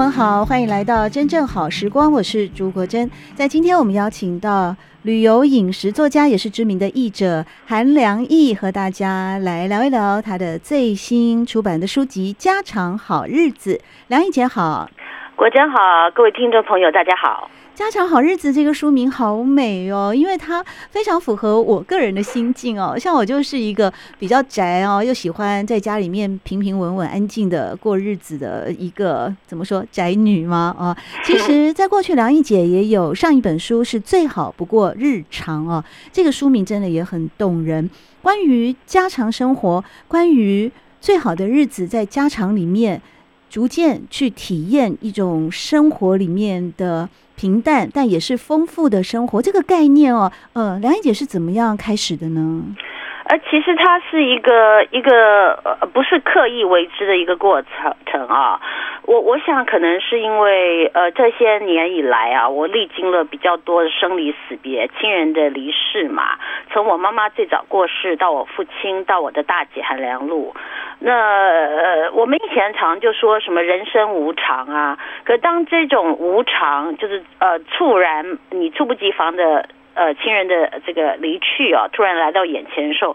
们好，欢迎来到真正好时光，我是朱国珍。在今天，我们邀请到旅游饮食作家，也是知名的译者韩良义，和大家来聊一聊他的最新出版的书籍《家常好日子》。梁义姐好，国珍好，各位听众朋友大家好。家常好日子这个书名好美哦，因为它非常符合我个人的心境哦。像我就是一个比较宅哦，又喜欢在家里面平平稳稳、安静的过日子的一个怎么说宅女吗？啊，其实，在过去梁毅姐也有上一本书是最好不过日常哦，这个书名真的也很动人。关于家常生活，关于最好的日子在家常里面，逐渐去体验一种生活里面的。平淡但也是丰富的生活，这个概念哦，呃，良忆姐是怎么样开始的呢？呃，其实它是一个一个呃，不是刻意为之的一个过程程啊。我我想可能是因为呃这些年以来啊，我历经了比较多的生离死别、亲人的离世嘛。从我妈妈最早过世，到我父亲，到我的大姐韩良露。那呃，我们以前常就说什么人生无常啊，可当这种无常就是呃猝然你猝不及防的呃亲人的这个离去啊，突然来到眼前的时候，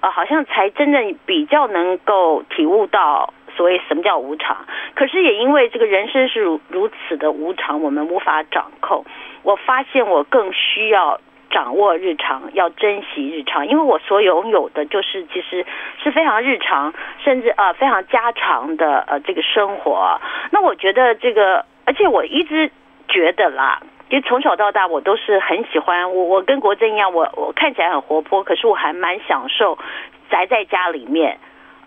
呃，好像才真正比较能够体悟到所谓什么叫无常。可是也因为这个人生是如如此的无常，我们无法掌控，我发现我更需要。掌握日常，要珍惜日常，因为我所拥有的就是其实是非常日常，甚至呃非常家常的呃这个生活。那我觉得这个，而且我一直觉得啦，就从小到大我都是很喜欢我，我跟国珍一样，我我看起来很活泼，可是我还蛮享受宅在家里面。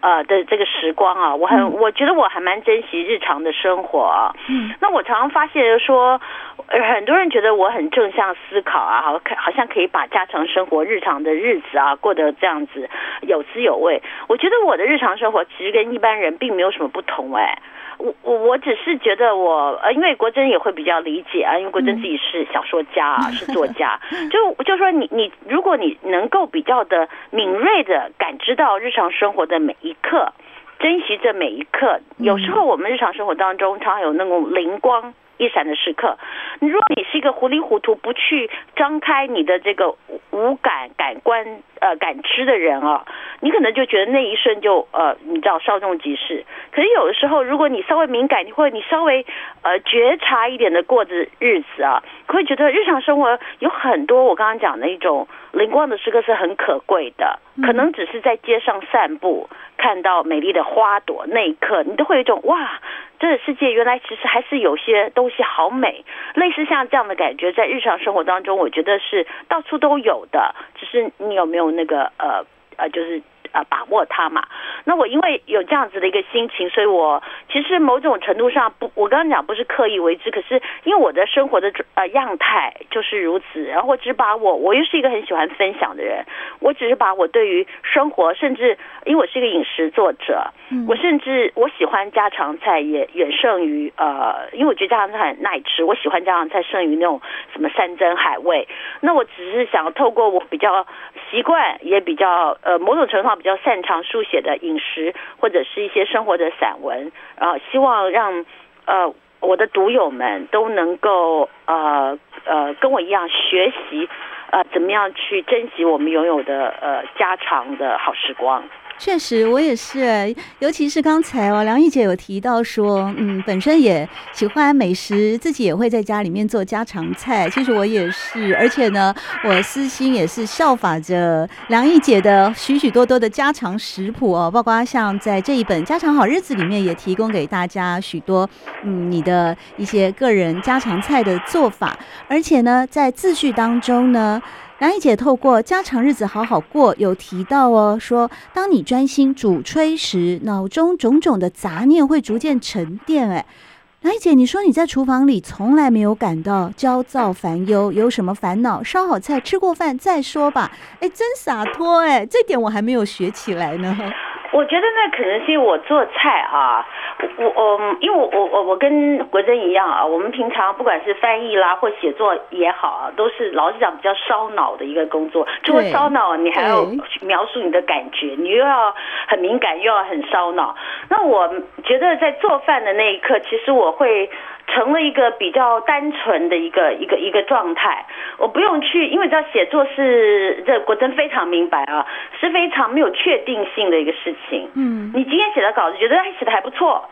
呃的这个时光啊，我很我觉得我还蛮珍惜日常的生活啊。嗯，那我常常发现说，很多人觉得我很正向思考啊，好好像可以把家常生活、日常的日子啊过得这样子有滋有味。我觉得我的日常生活其实跟一般人并没有什么不同哎。我我我只是觉得我呃，因为国珍也会比较理解啊，因为国珍自己是小说家啊，是作家，就就说你你，如果你能够比较的敏锐的感知到日常生活的每一刻，珍惜这每一刻，有时候我们日常生活当中常常有那种灵光一闪的时刻，如果你是一个糊里糊涂不去张开你的这个五感感官呃感知的人啊，你可能就觉得那一瞬就呃你知道稍纵即逝。可是有的时候，如果你稍微敏感，或者你稍微呃觉察一点的过着日子啊，会觉得日常生活有很多我刚刚讲的一种灵光的时刻是很可贵的。可能只是在街上散步，看到美丽的花朵那一刻，你都会有一种哇。这个世界原来其实还是有些东西好美，类似像这样的感觉，在日常生活当中，我觉得是到处都有的，只是你有没有那个呃呃，就是。啊，把握它嘛。那我因为有这样子的一个心情，所以我其实某种程度上不，我刚刚讲不是刻意为之，可是因为我的生活的呃样态就是如此，然后我只把我，我又是一个很喜欢分享的人，我只是把我对于生活，甚至因为我是一个饮食作者，我甚至我喜欢家常菜也远胜于呃，因为我觉得家常菜很耐吃，我喜欢家常菜胜于那种什么山珍海味。那我只是想要透过我比较习惯，也比较呃某种程度上。比较擅长书写的饮食或者是一些生活的散文，然后希望让呃我的读友们都能够呃呃跟我一样学习呃怎么样去珍惜我们拥有的呃家常的好时光。确实，我也是，尤其是刚才哦，良忆姐有提到说，嗯，本身也喜欢美食，自己也会在家里面做家常菜。其实我也是，而且呢，我私心也是效法着良忆姐的许许多多的家常食谱哦，包括像在这一本《家常好日子》里面，也提供给大家许多嗯你的一些个人家常菜的做法，而且呢，在自序当中呢。梁怡姐透过家常日子好好过，有提到哦，说当你专心主炊时，脑中种种的杂念会逐渐沉淀。哎，梁怡姐，你说你在厨房里从来没有感到焦躁烦忧，有什么烦恼？烧好菜，吃过饭再说吧。哎，真洒脱哎，这点我还没有学起来呢。我觉得那可能是因为我做菜啊，我我嗯，因为我我我我跟国珍一样啊，我们平常不管是翻译啦或写作也好啊，都是老实讲比较烧脑的一个工作。除了烧脑，你还要描述你的感觉，你又要很敏感，又要很烧脑。那我觉得在做饭的那一刻，其实我会。成了一个比较单纯的一个一个一个状态，我不用去，因为知道写作是这国珍非常明白啊，是非常没有确定性的一个事情。嗯，你今天写的稿子觉得写的还不错，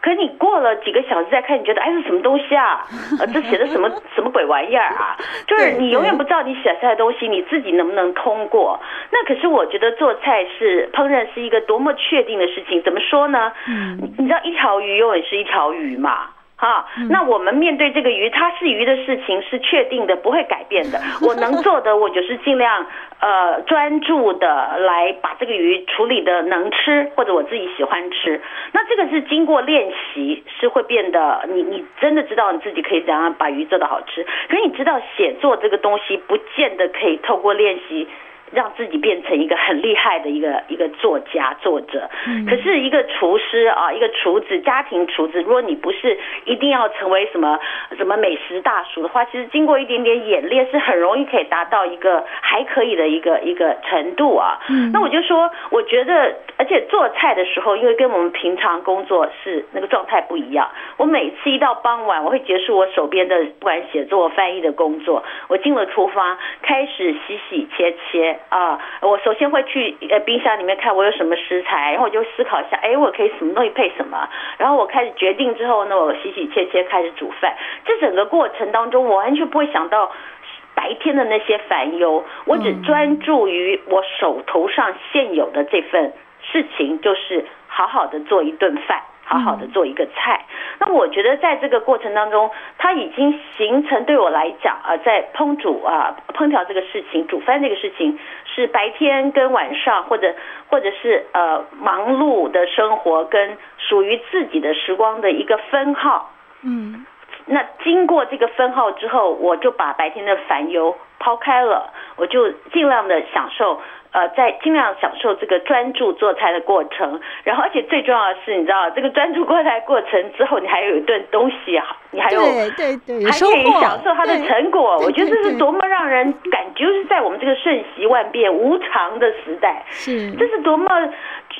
可你过了几个小时再看，你觉得哎，是什么东西啊？呃，这写的什么什么鬼玩意儿啊？就是你永远不知道你写出来的东西你自己能不能通过。那可是我觉得做菜是烹饪是一个多么确定的事情，怎么说呢？嗯，你知道一条鱼永远是一条鱼嘛。好，那我们面对这个鱼，它是鱼的事情是确定的，不会改变的。我能做的，我就是尽量呃专注的来把这个鱼处理的能吃，或者我自己喜欢吃。那这个是经过练习，是会变得你你真的知道你自己可以怎样把鱼做的好吃。可是你知道写作这个东西，不见得可以透过练习。让自己变成一个很厉害的一个一个作家作者，可是一个厨师啊，一个厨子，家庭厨子，如果你不是一定要成为什么什么美食大厨的话，其实经过一点点演练，是很容易可以达到一个还可以的一个一个程度啊。那我就说，我觉得，而且做菜的时候，因为跟我们平常工作是那个状态不一样，我每次一到傍晚，我会结束我手边的不管写作、翻译的工作，我进了厨房，开始洗洗切切。啊，我首先会去呃冰箱里面看我有什么食材，然后我就思考一下，哎，我可以什么东西配什么，然后我开始决定之后呢，我洗洗切切开始煮饭。这整个过程当中，我完全不会想到白天的那些烦忧，我只专注于我手头上现有的这份事情，就是好好的做一顿饭。好好的做一个菜，那我觉得在这个过程当中，它已经形成对我来讲啊，在烹煮啊、烹调这个事情、煮饭这个事情，是白天跟晚上，或者或者是呃忙碌的生活跟属于自己的时光的一个分号。嗯，那经过这个分号之后，我就把白天的烦忧抛开了，我就尽量的享受。呃，在尽量享受这个专注做菜的过程，然后而且最重要的是，你知道这个专注做菜过程之后，你还有一顿东西好，你还有对对对，还可以享受它的成果。我觉得这是多么让人感觉，就是在我们这个瞬息万变、无常的时代，是这是多么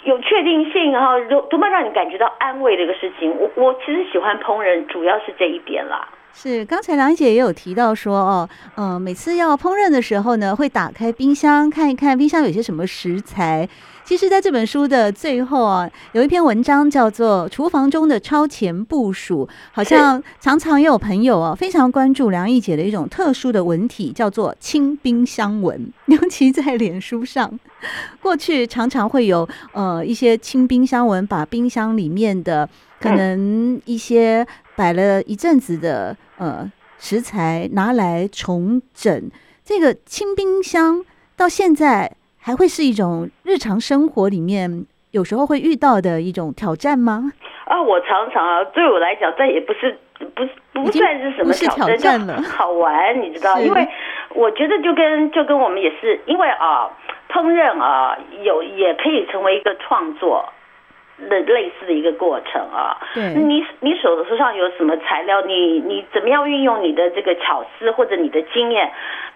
有确定性，然后多多么让你感觉到安慰的一个事情。我我其实喜欢烹饪，主要是这一点啦。是，刚才梁姐也有提到说哦，嗯、呃，每次要烹饪的时候呢，会打开冰箱看一看冰箱有些什么食材。其实，在这本书的最后啊，有一篇文章叫做《厨房中的超前部署》，好像常常也有朋友啊非常关注梁毅姐的一种特殊的文体，叫做“清冰箱文”。尤其在脸书上，过去常常会有呃一些清冰箱文，把冰箱里面的可能一些。摆了一阵子的呃食材拿来重整，这个清冰箱到现在还会是一种日常生活里面有时候会遇到的一种挑战吗？啊，我常常啊，对我来讲，这也不是不不算是什么挑战，挑战了，好玩，你知道？因为我觉得就跟就跟我们也是，因为啊，烹饪啊，有也可以成为一个创作。的类似的一个过程啊，对，你你手头上有什么材料？你你怎么样运用你的这个巧思或者你的经验，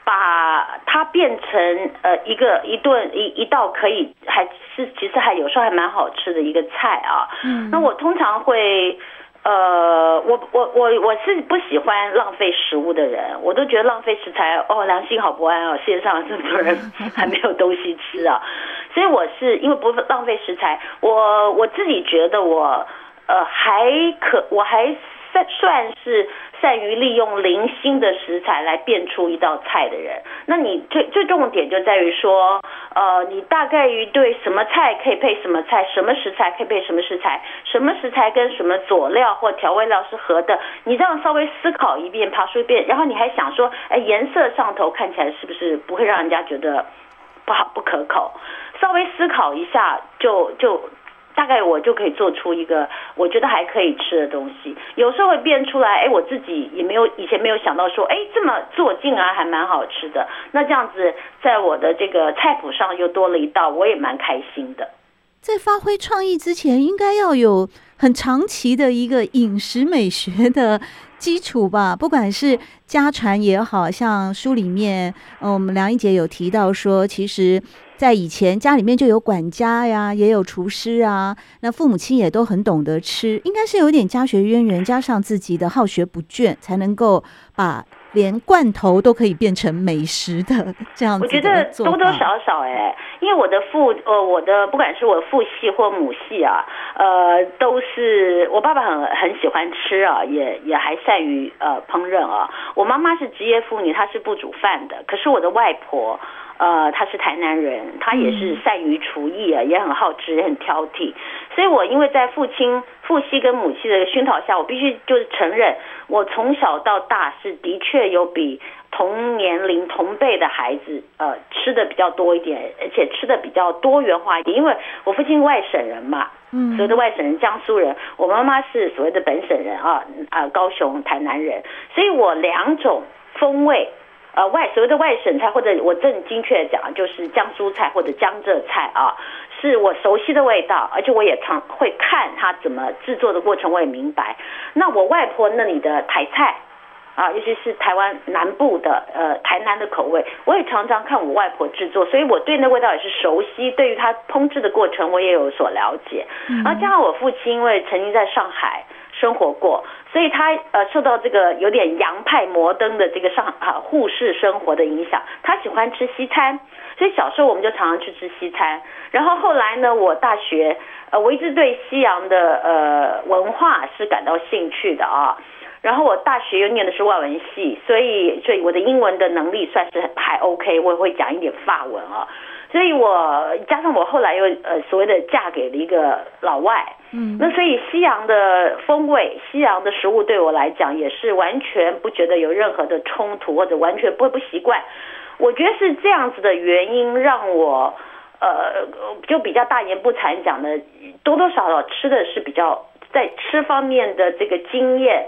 把它变成呃一个一顿一一道可以还是其实还有时候还蛮好吃的一个菜啊。嗯，那我通常会。呃，我我我我是不喜欢浪费食物的人，我都觉得浪费食材哦，良心好不安哦，世界上这么多人 还没有东西吃啊，所以我是因为不浪费食材，我我自己觉得我呃还可，我还算算是善于利用零星的食材来变出一道菜的人。那你最最重点就在于说，呃，你大概于对什么菜可以配什么菜，什么食材可以配什么食材，什么食材跟什么佐料或调味料是合的，你这样稍微思考一遍，爬梳一遍，然后你还想说，哎，颜色上头看起来是不是不会让人家觉得不好不可口？稍微思考一下，就就。大概我就可以做出一个我觉得还可以吃的东西，有时候会变出来，哎，我自己也没有以前没有想到说，哎，这么做竟然还蛮好吃的。那这样子，在我的这个菜谱上又多了一道，我也蛮开心的。在发挥创意之前，应该要有很长期的一个饮食美学的基础吧？不管是家传也好，像书里面，嗯，我们梁一姐有提到说，其实。在以前家里面就有管家呀，也有厨师啊，那父母亲也都很懂得吃，应该是有点家学渊源，加上自己的好学不倦，才能够把连罐头都可以变成美食的这样子。我觉得多多少少哎、欸，因为我的父呃，我的不管是我父系或母系啊，呃，都是我爸爸很很喜欢吃啊，也也还善于呃烹饪啊。我妈妈是职业妇女，她是不煮饭的，可是我的外婆。呃，他是台南人，他也是善于厨艺啊，也很好吃，也很挑剔。所以，我因为在父亲父系跟母系的熏陶下，我必须就是承认，我从小到大是的确有比同年龄同辈的孩子呃吃的比较多一点，而且吃的比较多元化一点。因为我父亲外省人嘛，嗯，所谓的外省人，江苏人，我妈妈是所谓的本省人啊，啊，高雄台南人，所以我两种风味。呃，外所谓的外省菜，或者我正精确的讲，就是江苏菜或者江浙菜啊，是我熟悉的味道，而且我也常会看它怎么制作的过程，我也明白。那我外婆那里的台菜啊，尤其是台湾南部的呃台南的口味，我也常常看我外婆制作，所以我对那味道也是熟悉，对于它烹制的过程我也有所了解。然后加上我父亲，因为曾经在上海生活过。所以他呃受到这个有点洋派摩登的这个上啊沪式生活的影响，他喜欢吃西餐，所以小时候我们就常常去吃西餐。然后后来呢，我大学呃我一直对西洋的呃文化是感到兴趣的啊。然后我大学又念的是外文系，所以所以我的英文的能力算是还 OK，我也会讲一点法文啊。所以我加上我后来又呃所谓的嫁给了一个老外，嗯，那所以西洋的风味、西洋的食物对我来讲也是完全不觉得有任何的冲突或者完全不会不习惯。我觉得是这样子的原因让我呃就比较大言不惭讲的，多多少少吃的是比较在吃方面的这个经验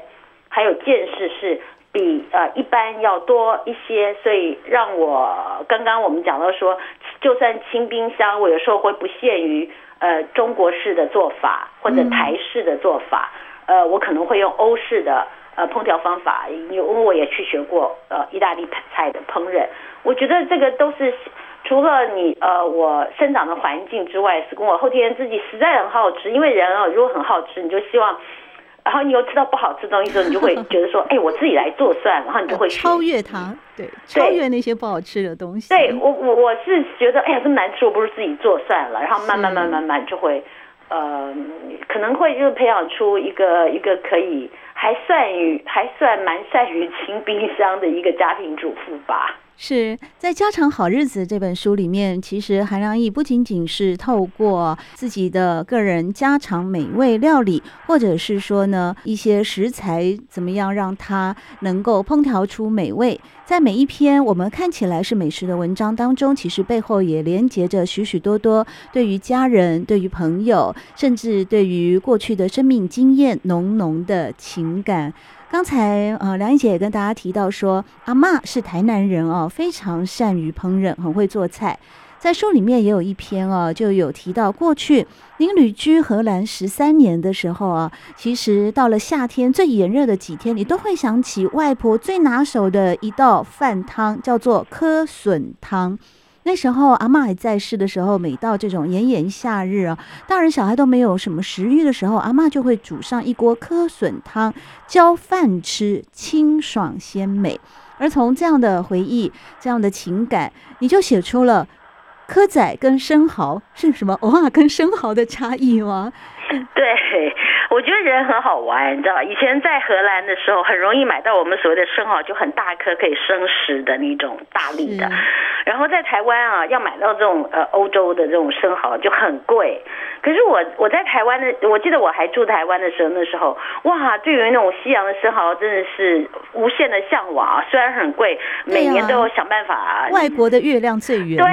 还有见识是。比呃一般要多一些，所以让我刚刚我们讲到说，就算清冰箱，我有时候会不限于呃中国式的做法或者台式的做法，呃，我可能会用欧式的呃烹调方法，因为我也去学过呃意大利菜的烹饪，我觉得这个都是除了你呃我生长的环境之外，是跟我后天自己实在很好吃，因为人啊如果很好吃，你就希望。然后你又吃到不好吃的东西的时候，你就会觉得说，哎，我自己来做算了。然后你就会超越它，对，超越那些不好吃的东西。对我，我我是觉得，哎呀，这么难吃，我不如自己做算了。然后慢慢慢慢慢就会，呃，可能会就培养出一个一个可以还善于还算蛮善于清冰箱的一个家庭主妇吧。是在《家常好日子》这本书里面，其实韩良义不仅仅是透过自己的个人家常美味料理，或者是说呢一些食材怎么样让它能够烹调出美味，在每一篇我们看起来是美食的文章当中，其实背后也连接着许许多多对于家人、对于朋友，甚至对于过去的生命经验浓浓的情感。刚才呃，梁一姐也跟大家提到说，阿嬷是台南人哦，非常善于烹饪，很会做菜。在书里面也有一篇哦，就有提到过去您旅居荷兰十三年的时候啊，其实到了夏天最炎热的几天，你都会想起外婆最拿手的一道饭汤，叫做柯笋汤。那时候阿嬷还在世的时候，每到这种炎炎夏日啊，大人小孩都没有什么食欲的时候，阿嬷就会煮上一锅柯笋汤，浇饭吃，清爽鲜美。而从这样的回忆、这样的情感，你就写出了柯仔跟生蚝是什么？蚵仔跟生蚝的差异吗？对，我觉得人很好玩，你知道吧？以前在荷兰的时候，很容易买到我们所谓的生蚝，就很大颗可以生食的那种大粒的。然后在台湾啊，要买到这种呃欧洲的这种生蚝就很贵。可是我我在台湾的，我记得我还住台湾的时候，那时候哇，对于那种西洋的生蚝真的是无限的向往啊！虽然很贵，每年都有想办法、啊。外国的月亮最圆。对，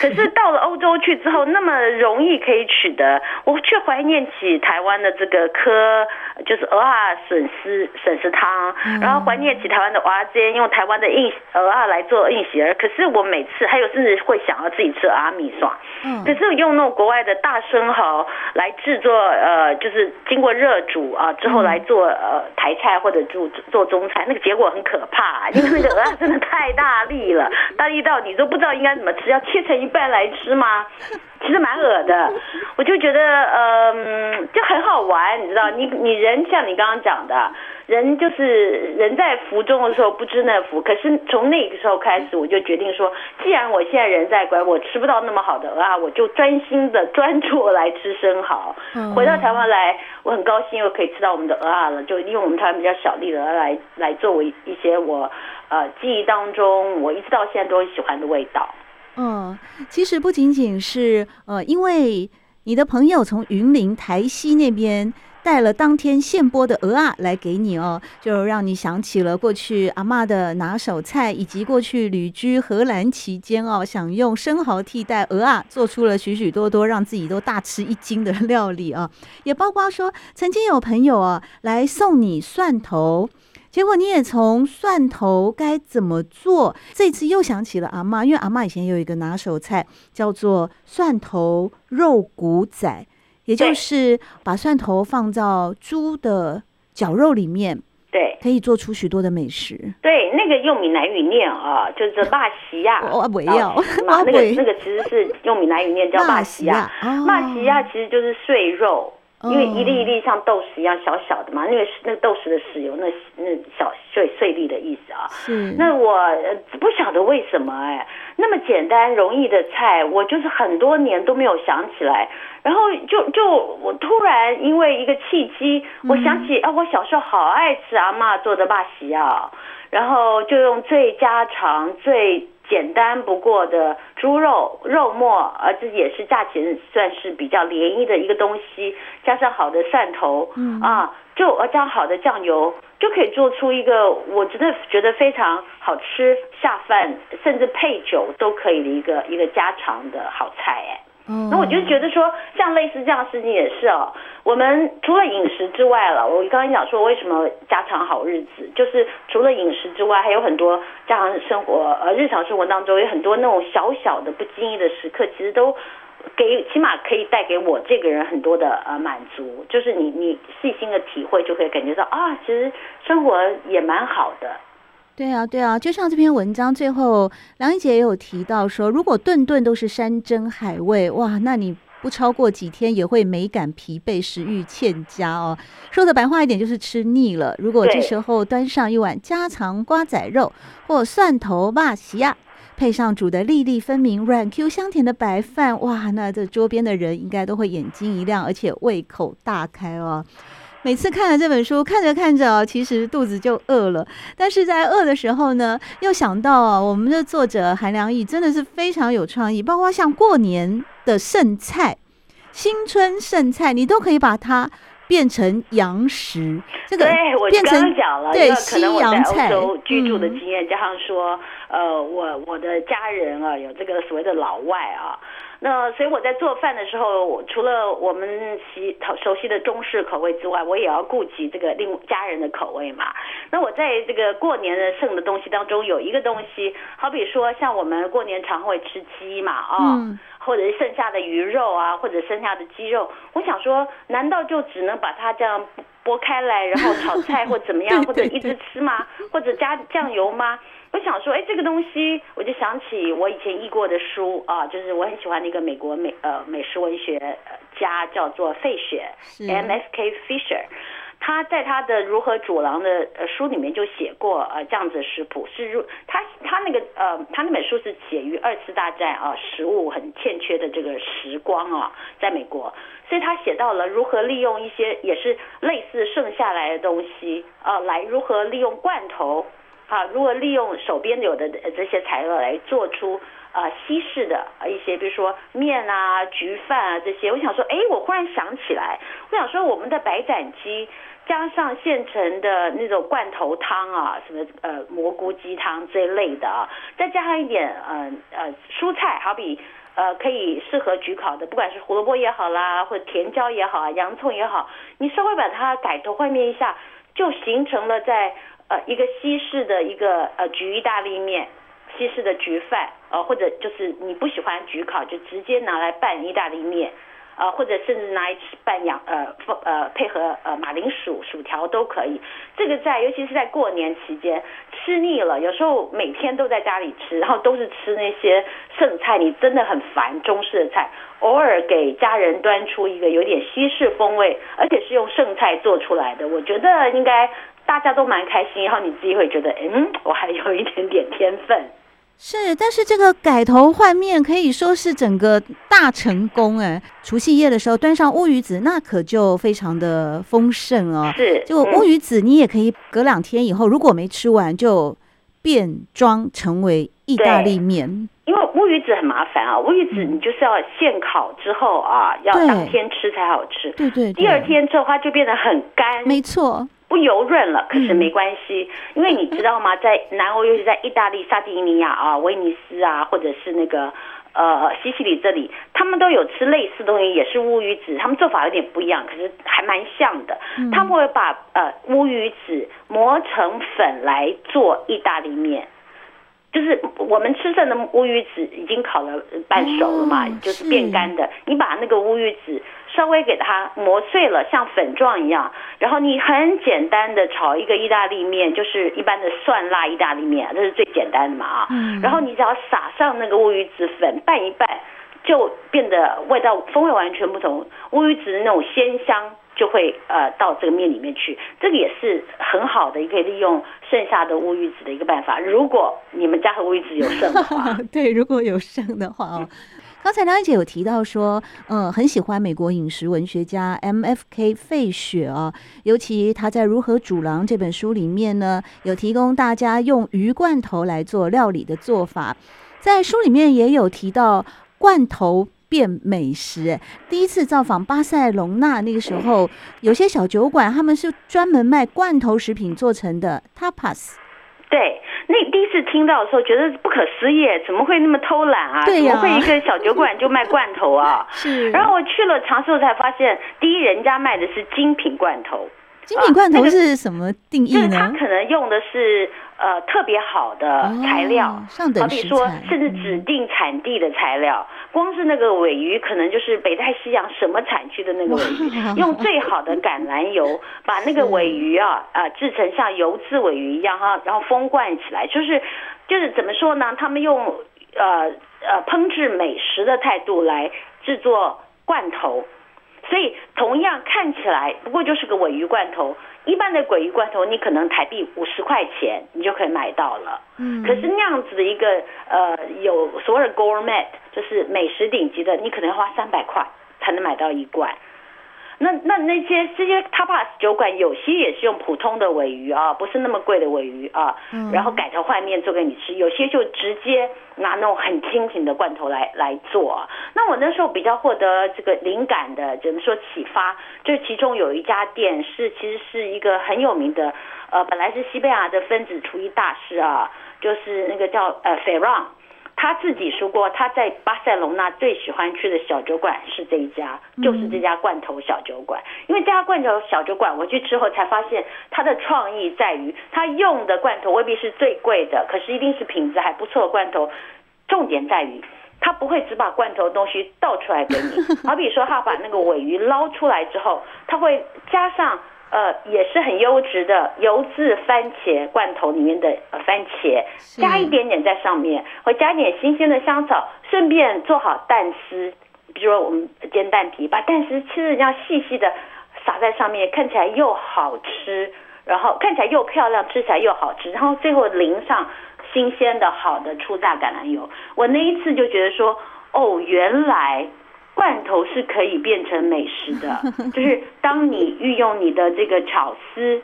可是到了欧洲去之后，那么容易可以取得，我却怀念起台湾的这个科，就是蚵仔笋丝笋丝汤，然后怀念起台湾的蚵仔煎，用台湾的硬蚵仔来做硬席儿。可是我每次还有甚至会想要自己吃蚵仔米爽。嗯。可是用那种国外的大生蚝来制作，呃，就是经过热煮啊之后来做呃台菜或者做做中餐，那个结果很可怕，因为那个蚵仔真的太大力了，大力到你都不知道应该怎么吃，要切成一半来吃吗？其实蛮恶的，我就觉得，嗯，就很好玩，你知道，你你人像你刚刚讲的，人就是人在福中的时候不知那福，可是从那个时候开始，我就决定说，既然我现在人在国外，我吃不到那么好的蚵仔，我就专心的专注来吃生蚝。回到台湾来，我很高兴又可以吃到我们的鹅啊了，就用我们台湾比较小粒的蚵仔来来作为一些我呃记忆当中我一直到现在都很喜欢的味道。嗯，其实不仅仅是呃，因为你的朋友从云林台西那边带了当天现剥的鹅啊来给你哦，就让你想起了过去阿妈的拿手菜，以及过去旅居荷兰期间哦，想用生蚝替代鹅啊，做出了许许多多让自己都大吃一惊的料理啊，也包括说曾经有朋友啊来送你蒜头。结果你也从蒜头该怎么做，这次又想起了阿妈，因为阿妈以前有一个拿手菜叫做蒜头肉骨仔，也就是把蒜头放到猪的绞肉里面，对，可以做出许多的美食。对，那个用闽南语念啊，就是腊西亚。我不要，那个那个其实是用闽南语念叫腊西亚，腊西亚其实就是碎肉。因为一粒一粒像豆豉一样小小的嘛，因为是那个豆豉的豉油，那那小碎碎粒的意思啊。是。那我不晓得为什么哎，那么简单容易的菜，我就是很多年都没有想起来。然后就就我突然因为一个契机，我想起啊，我小时候好爱吃阿嬷做的肉丝啊，然后就用最家常最。简单不过的猪肉肉末，而这也是价钱算是比较便宜的一个东西，加上好的蒜头，嗯啊，就而加好的酱油，就可以做出一个我真的觉得非常好吃下饭，甚至配酒都可以的一个一个家常的好菜哎。那我就觉得说，像类似这样的事情也是哦。我们除了饮食之外了，我刚才讲说为什么家常好日子，就是除了饮食之外，还有很多家常生活呃日常生活当中有很多那种小小的不经意的时刻，其实都给起码可以带给我这个人很多的呃满足。就是你你细心的体会，就可以感觉到啊，其实生活也蛮好的。对啊，对啊，就像这篇文章最后，梁英姐也有提到说，如果顿顿都是山珍海味，哇，那你不超过几天也会美感疲惫、食欲欠佳哦。说的白话一点，就是吃腻了。如果这时候端上一碗家常瓜仔肉或蒜头肉丝仔，配上煮的粒粒分明、软 Q 香甜的白饭，哇，那这桌边的人应该都会眼睛一亮，而且胃口大开哦。每次看了这本书，看着看着，其实肚子就饿了。但是在饿的时候呢，又想到啊，我们的作者韩良义真的是非常有创意，包括像过年的剩菜、新春剩菜，你都可以把它变成洋食。这个变成对，我刚讲了，对，可能我在欧洲居住的经验，加上说，呃，我我的家人啊，有这个所谓的老外啊。那所以我在做饭的时候，除了我们习熟悉的中式口味之外，我也要顾及这个另家人的口味嘛。那我在这个过年的剩的东西当中，有一个东西，好比说像我们过年常会吃鸡嘛，啊、哦，嗯、或者是剩下的鱼肉啊，或者剩下的鸡肉，我想说，难道就只能把它这样剥开来，然后炒菜或怎么样，或者一直吃吗？或者加酱油吗？我想说，哎，这个东西，我就想起我以前译过的书啊，就是我很喜欢的一个美国美呃美食文学家，叫做费雪，M. F. K. Fisher。他在他的如何煮狼的呃书里面就写过呃这样子的食谱，是如他他那个呃他那本书是写于二次大战啊，食物很欠缺的这个时光啊，在美国，所以他写到了如何利用一些也是类似剩下来的东西啊，来如何利用罐头啊，如何利用手边有的这些材料来做出。啊，西式的一些，比如说面啊、焗饭啊这些，我想说，哎，我忽然想起来，我想说，我们的白斩鸡加上现成的那种罐头汤啊，什么呃蘑菇鸡汤这一类的啊，再加上一点呃呃蔬菜，好比呃可以适合焗烤的，不管是胡萝卜也好啦，或者甜椒也好啊，洋葱也好，你稍微把它改头换面一下，就形成了在呃一个西式的一个呃焗意大利面。西式的焗饭，呃，或者就是你不喜欢焗烤，就直接拿来拌意大利面，呃，或者甚至拿来拌洋，呃，呃，配合呃马铃薯薯条都可以。这个在尤其是在过年期间吃腻了，有时候每天都在家里吃，然后都是吃那些剩菜，你真的很烦中式的菜。偶尔给家人端出一个有点西式风味，而且是用剩菜做出来的，我觉得应该大家都蛮开心，然后你自己会觉得，嗯，我还有一点点天分。是，但是这个改头换面可以说是整个大成功哎！除夕夜的时候端上乌鱼子，那可就非常的丰盛哦。是，就乌鱼子你也可以隔两天以后，如果没吃完，就变装成为意大利面。因为乌鱼子很麻烦啊，乌鱼子你就是要现烤之后啊，嗯、要当天吃才好吃。对对，对，第二天之后它就变得很干。没错。不油润了，可是没关系，嗯、因为你知道吗？在南欧，尤其在意大利、萨丁尼亚啊、威尼斯啊，或者是那个呃西西里这里，他们都有吃类似的东西，也是乌鱼子。他们做法有点不一样，可是还蛮像的。嗯、他们会把呃乌鱼子磨成粉来做意大利面，就是我们吃剩的乌鱼子已经烤了半熟了嘛，嗯、就是变干的。你把那个乌鱼子。稍微给它磨碎了，像粉状一样，然后你很简单的炒一个意大利面，就是一般的蒜辣意大利面，这是最简单的嘛啊。嗯。然后你只要撒上那个乌鱼子粉，拌一拌，就变得味道风味完全不同。乌鱼子的那种鲜香就会呃到这个面里面去，这个也是很好的，也可以利用剩下的乌鱼子的一个办法。如果你们家和乌鱼子有剩的话，对，如果有剩的话哦。刚才梁姐有提到说，嗯，很喜欢美国饮食文学家 M.F.K. 费雪啊，尤其他在《如何煮狼》这本书里面呢，有提供大家用鱼罐头来做料理的做法。在书里面也有提到罐头变美食。第一次造访巴塞隆纳那个时候，有些小酒馆他们是专门卖罐头食品做成的 tapas。对。那第一次听到的时候，觉得不可思议，怎么会那么偷懒啊？对呀、啊，怎么会一个小酒馆就卖罐头啊？是。然后我去了尝试后才发现，第一，人家卖的是精品罐头。精品罐头是什么定义呢？就是他可能用的是呃特别好的材料，哦、上等食材，好比说甚至指定产地的材料。嗯、光是那个尾鱼，可能就是北太西洋什么产区的那个尾鱼，用最好的橄榄油把那个尾鱼啊啊制成像油渍尾鱼一样哈，然后封罐起来，就是就是怎么说呢？他们用呃呃烹制美食的态度来制作罐头。所以同样看起来不过就是个尾鱼罐头，一般的鲱鱼罐头你可能台币五十块钱你就可以买到了。嗯，可是那样子的一个呃有所谓的 gourmet 就是美食顶级的，你可能要花三百块才能买到一罐。那那那些这些 tapas 酒馆有些也是用普通的尾鱼啊，不是那么贵的尾鱼啊，然后改头换面做给你吃。有些就直接拿那种很精品的罐头来来做。那我那时候比较获得这个灵感的，怎么说启发？就是其中有一家店是其实是一个很有名的，呃，本来是西班牙的分子厨艺大师啊，就是那个叫呃 Ferran。他自己说过，他在巴塞隆纳最喜欢去的小酒馆是这一家，就是这家罐头小酒馆。因为这家罐头小酒馆，我去之后才发现，它的创意在于他用的罐头未必是最贵的，可是一定是品质还不错的罐头。重点在于，他不会只把罐头的东西倒出来给你，好比说他把那个尾鱼捞出来之后，他会加上。呃，也是很优质的油渍番茄罐头里面的呃番茄，加一点点在上面，或加一点新鲜的香草，顺便做好蛋丝，比如说我们煎蛋皮，把蛋丝切的这样细细的撒在上面，看起来又好吃，然后看起来又漂亮，吃起来又好吃，然后最后淋上新鲜的好的初榨橄榄油。我那一次就觉得说，哦，原来罐头是可以变成美食的，就是当你运用你的这个巧思。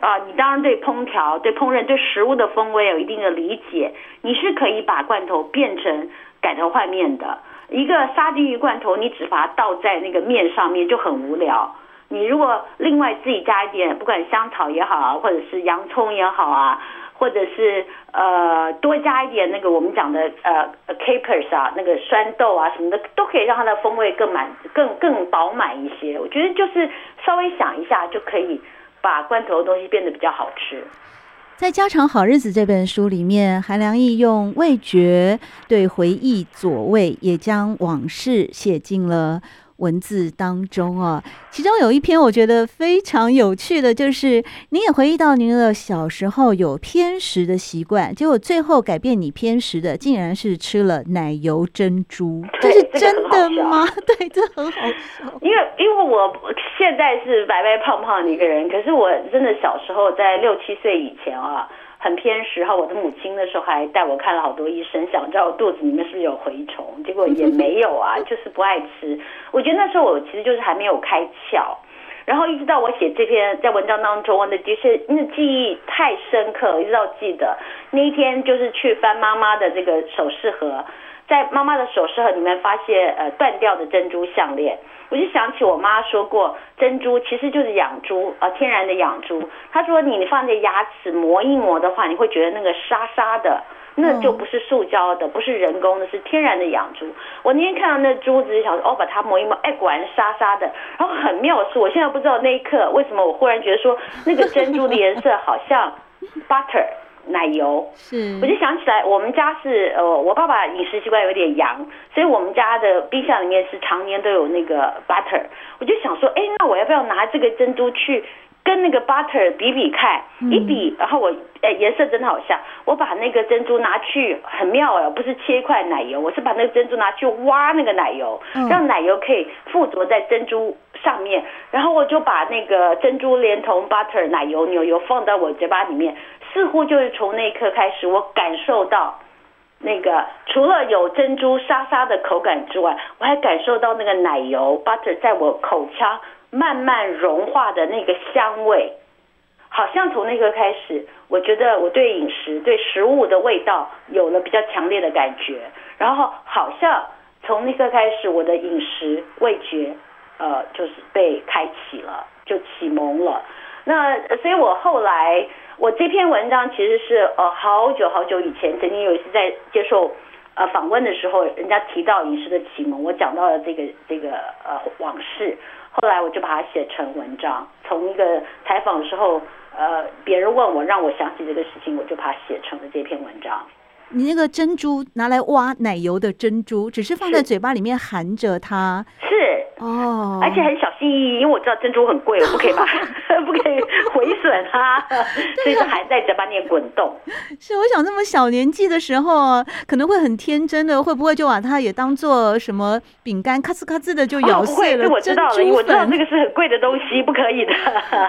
啊，你当然对烹调、对烹饪、对食物的风味有一定的理解，你是可以把罐头变成改头换面的。一个沙丁鱼罐头，你只把它倒在那个面上面就很无聊。你如果另外自己加一点，不管香草也好啊，或者是洋葱也好啊，或者是呃多加一点那个我们讲的呃 capers 啊，那个酸豆啊什么的，都可以让它的风味更满、更更饱满一些。我觉得就是稍微想一下就可以。把罐头的东西变得比较好吃。在《家常好日子》这本书里面，韩良义用味觉对回忆佐味，也将往事写进了。文字当中啊，其中有一篇我觉得非常有趣的，就是您也回忆到您的小时候有偏食的习惯，结果最后改变你偏食的，竟然是吃了奶油珍珠，这是真的吗？对，这很好笑。因为因为我现在是白白胖胖的一个人，可是我真的小时候在六七岁以前啊。很偏食哈，我的母亲那时候还带我看了好多医生，想知道我肚子里面是不是有蛔虫，结果也没有啊，就是不爱吃。我觉得那时候我其实就是还没有开窍，然后一直到我写这篇在文章当中，我的确那记忆太深刻，一直到记得那一天就是去翻妈妈的这个首饰盒，在妈妈的首饰盒里面发现呃断掉的珍珠项链。我就想起我妈说过，珍珠其实就是养猪啊，天然的养猪。她说你放在牙齿磨一磨的话，你会觉得那个沙沙的，那就不是塑胶的，不是人工的，是天然的养猪。我那天看到那珠子，想说哦，把它磨一磨，哎，果然沙沙的。然后很妙是，我现在不知道那一刻为什么，我忽然觉得说那个珍珠的颜色好像 butter。奶油是，我就想起来，我们家是呃，我爸爸饮食习惯有点洋，所以我们家的冰箱里面是常年都有那个 butter。我就想说，哎，那我要不要拿这个珍珠去跟那个 butter 比比看？一比，然后我哎，颜色真的好像。我把那个珍珠拿去，很妙哦，不是切一块奶油，我是把那个珍珠拿去挖那个奶油，让奶油可以附着在珍珠上面，然后我就把那个珍珠连同 butter 奶油牛油放到我嘴巴里面。似乎就是从那一刻开始，我感受到那个除了有珍珠沙沙的口感之外，我还感受到那个奶油 butter 在我口腔慢慢融化的那个香味。好像从那个开始，我觉得我对饮食、对食物的味道有了比较强烈的感觉。然后好像从那刻开始，我的饮食味觉呃就是被开启了，就启蒙了。那所以我后来。我这篇文章其实是呃好久好久以前，曾经有一次在接受呃访问的时候，人家提到饮食的启蒙，我讲到了这个这个呃往事，后来我就把它写成文章。从一个采访的时候，呃别人问我让我想起这个事情，我就把它写成了这篇文章。你那个珍珠拿来挖奶油的珍珠，只是放在嘴巴里面含着它。是。哦，而且很小心翼翼，因为我知道珍珠很贵，我不可以把，不可以毁损它，所以说还在嘴巴里面滚动。是，我想这么小年纪的时候，可能会很天真的，会不会就把它也当做什么饼干，咔哧咔哧的就咬碎了？哦、我知道了，我知道那个是很贵的东西，不可以的。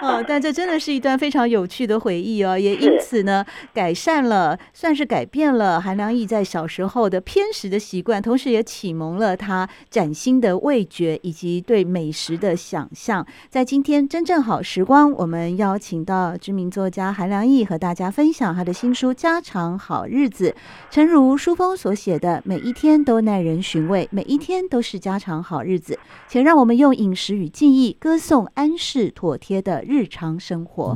哦，但这真的是一段非常有趣的回忆哦，也因此呢，改善了，算是改变了韩良义在小时候的偏食的习惯，同时也启蒙了他崭新的味觉以及。及对美食的想象，在今天真正好时光，我们邀请到知名作家韩良义和大家分享他的新书《家常好日子》。诚如书封所写的，每一天都耐人寻味，每一天都是家常好日子。请让我们用饮食与记忆歌颂安适妥帖的日常生活。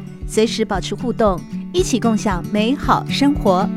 随时保持互动，一起共享美好生活。